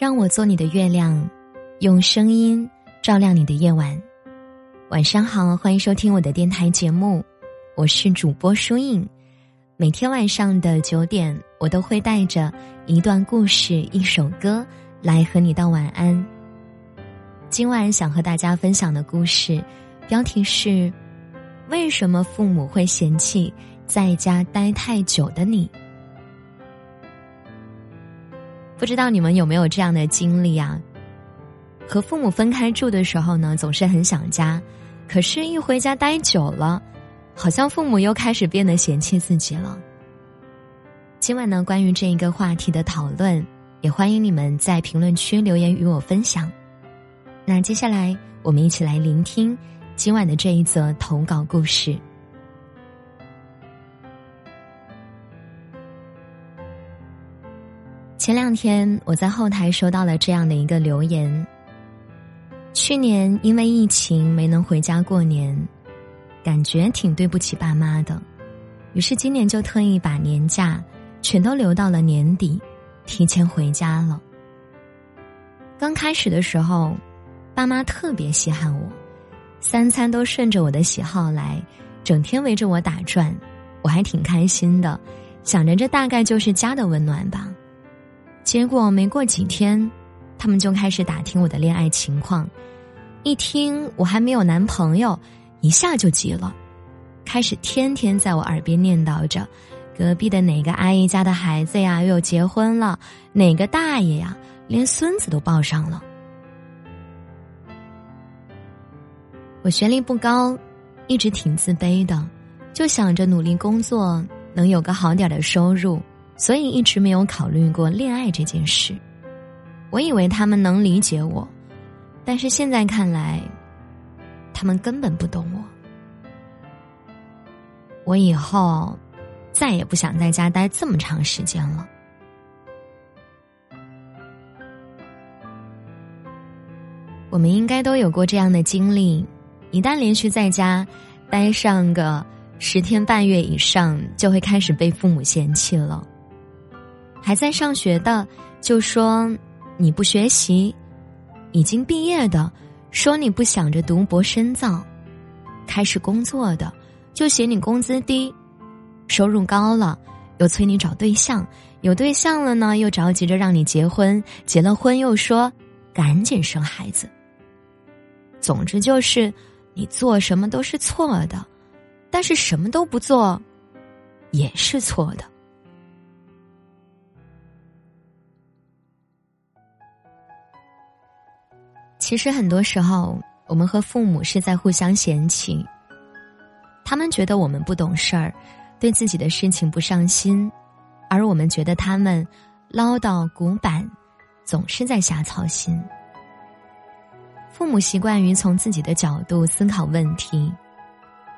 让我做你的月亮，用声音照亮你的夜晚。晚上好，欢迎收听我的电台节目，我是主播舒影。每天晚上的九点，我都会带着一段故事、一首歌来和你道晚安。今晚想和大家分享的故事，标题是：为什么父母会嫌弃在家待太久的你？不知道你们有没有这样的经历啊？和父母分开住的时候呢，总是很想家，可是，一回家待久了，好像父母又开始变得嫌弃自己了。今晚呢，关于这一个话题的讨论，也欢迎你们在评论区留言与我分享。那接下来，我们一起来聆听今晚的这一则投稿故事。前两天我在后台收到了这样的一个留言。去年因为疫情没能回家过年，感觉挺对不起爸妈的，于是今年就特意把年假全都留到了年底，提前回家了。刚开始的时候，爸妈特别稀罕我，三餐都顺着我的喜好来，整天围着我打转，我还挺开心的，想着这大概就是家的温暖吧。结果没过几天，他们就开始打听我的恋爱情况。一听我还没有男朋友，一下就急了，开始天天在我耳边念叨着：隔壁的哪个阿姨家的孩子呀，又结婚了；哪个大爷呀，连孙子都抱上了。我学历不高，一直挺自卑的，就想着努力工作，能有个好点的收入。所以一直没有考虑过恋爱这件事，我以为他们能理解我，但是现在看来，他们根本不懂我。我以后再也不想在家待这么长时间了。我们应该都有过这样的经历：一旦连续在家待上个十天半月以上，就会开始被父母嫌弃了。还在上学的就说你不学习，已经毕业的说你不想着读博深造，开始工作的就嫌你工资低，收入高了又催你找对象，有对象了呢又着急着让你结婚，结了婚又说赶紧生孩子。总之就是你做什么都是错的，但是什么都不做也是错的。其实很多时候，我们和父母是在互相嫌弃。他们觉得我们不懂事儿，对自己的事情不上心，而我们觉得他们唠叨古板，总是在瞎操心。父母习惯于从自己的角度思考问题，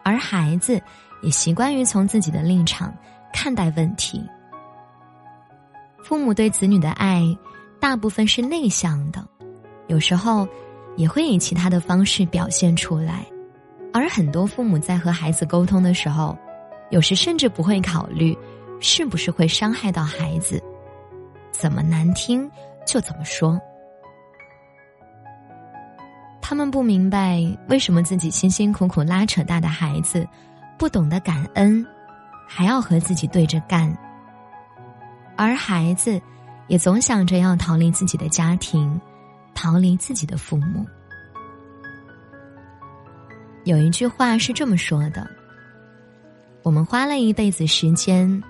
而孩子也习惯于从自己的立场看待问题。父母对子女的爱，大部分是内向的。有时候，也会以其他的方式表现出来，而很多父母在和孩子沟通的时候，有时甚至不会考虑是不是会伤害到孩子，怎么难听就怎么说。他们不明白为什么自己辛辛苦苦拉扯大的孩子，不懂得感恩，还要和自己对着干，而孩子也总想着要逃离自己的家庭。逃离自己的父母。有一句话是这么说的：“我们花了一辈子时间，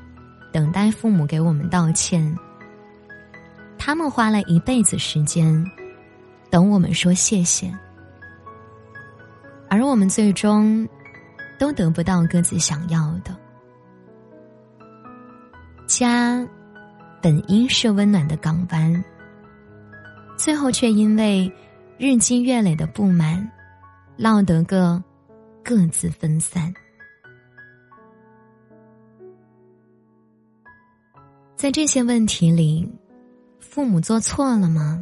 等待父母给我们道歉；他们花了一辈子时间，等我们说谢谢。而我们最终，都得不到各自想要的。家，本应是温暖的港湾。”最后却因为日积月累的不满，落得个各自分散。在这些问题里，父母做错了吗？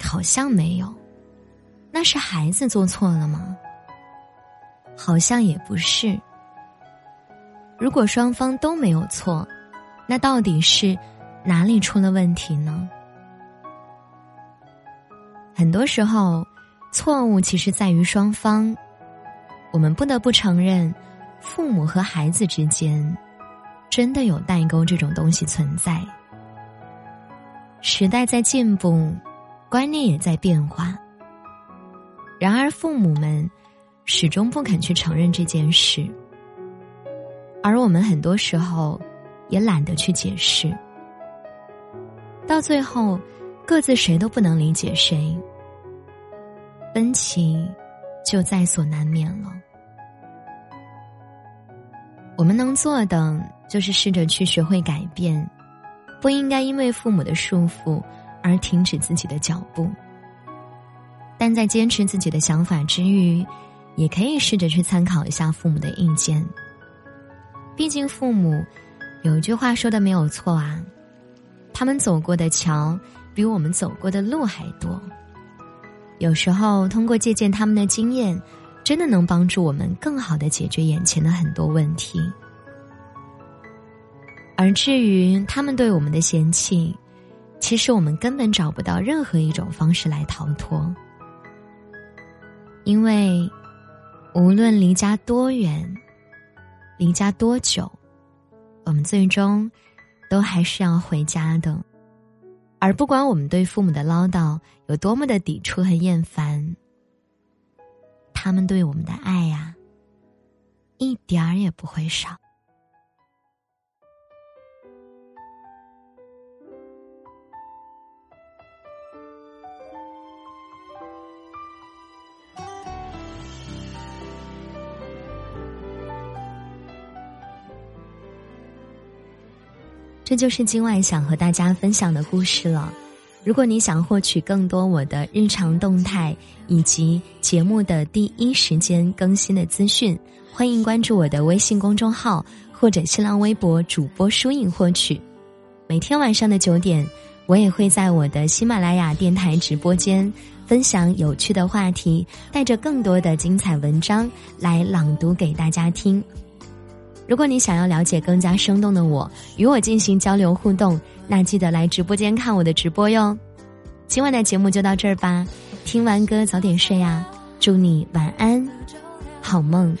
好像没有。那是孩子做错了吗？好像也不是。如果双方都没有错，那到底是哪里出了问题呢？很多时候，错误其实在于双方。我们不得不承认，父母和孩子之间，真的有代沟这种东西存在。时代在进步，观念也在变化。然而，父母们始终不肯去承认这件事，而我们很多时候也懒得去解释。到最后，各自谁都不能理解谁，分歧就在所难免了。我们能做的就是试着去学会改变，不应该因为父母的束缚而停止自己的脚步。但在坚持自己的想法之余，也可以试着去参考一下父母的意见。毕竟父母有一句话说的没有错啊，他们走过的桥比我们走过的路还多。有时候通过借鉴他们的经验。真的能帮助我们更好的解决眼前的很多问题，而至于他们对我们的嫌弃，其实我们根本找不到任何一种方式来逃脱，因为无论离家多远，离家多久，我们最终都还是要回家的，而不管我们对父母的唠叨有多么的抵触和厌烦。他们对我们的爱呀，一点儿也不会少。这就是今晚想和大家分享的故事了。如果你想获取更多我的日常动态以及节目的第一时间更新的资讯，欢迎关注我的微信公众号或者新浪微博主播书影获取。每天晚上的九点，我也会在我的喜马拉雅电台直播间分享有趣的话题，带着更多的精彩文章来朗读给大家听。如果你想要了解更加生动的我，与我进行交流互动。那记得来直播间看我的直播哟，今晚的节目就到这儿吧，听完歌早点睡呀，祝你晚安，好梦。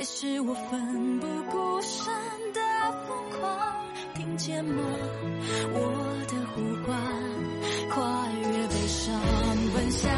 也是我奋不顾身的疯狂，听见吗？我的呼唤，跨越悲伤，奔向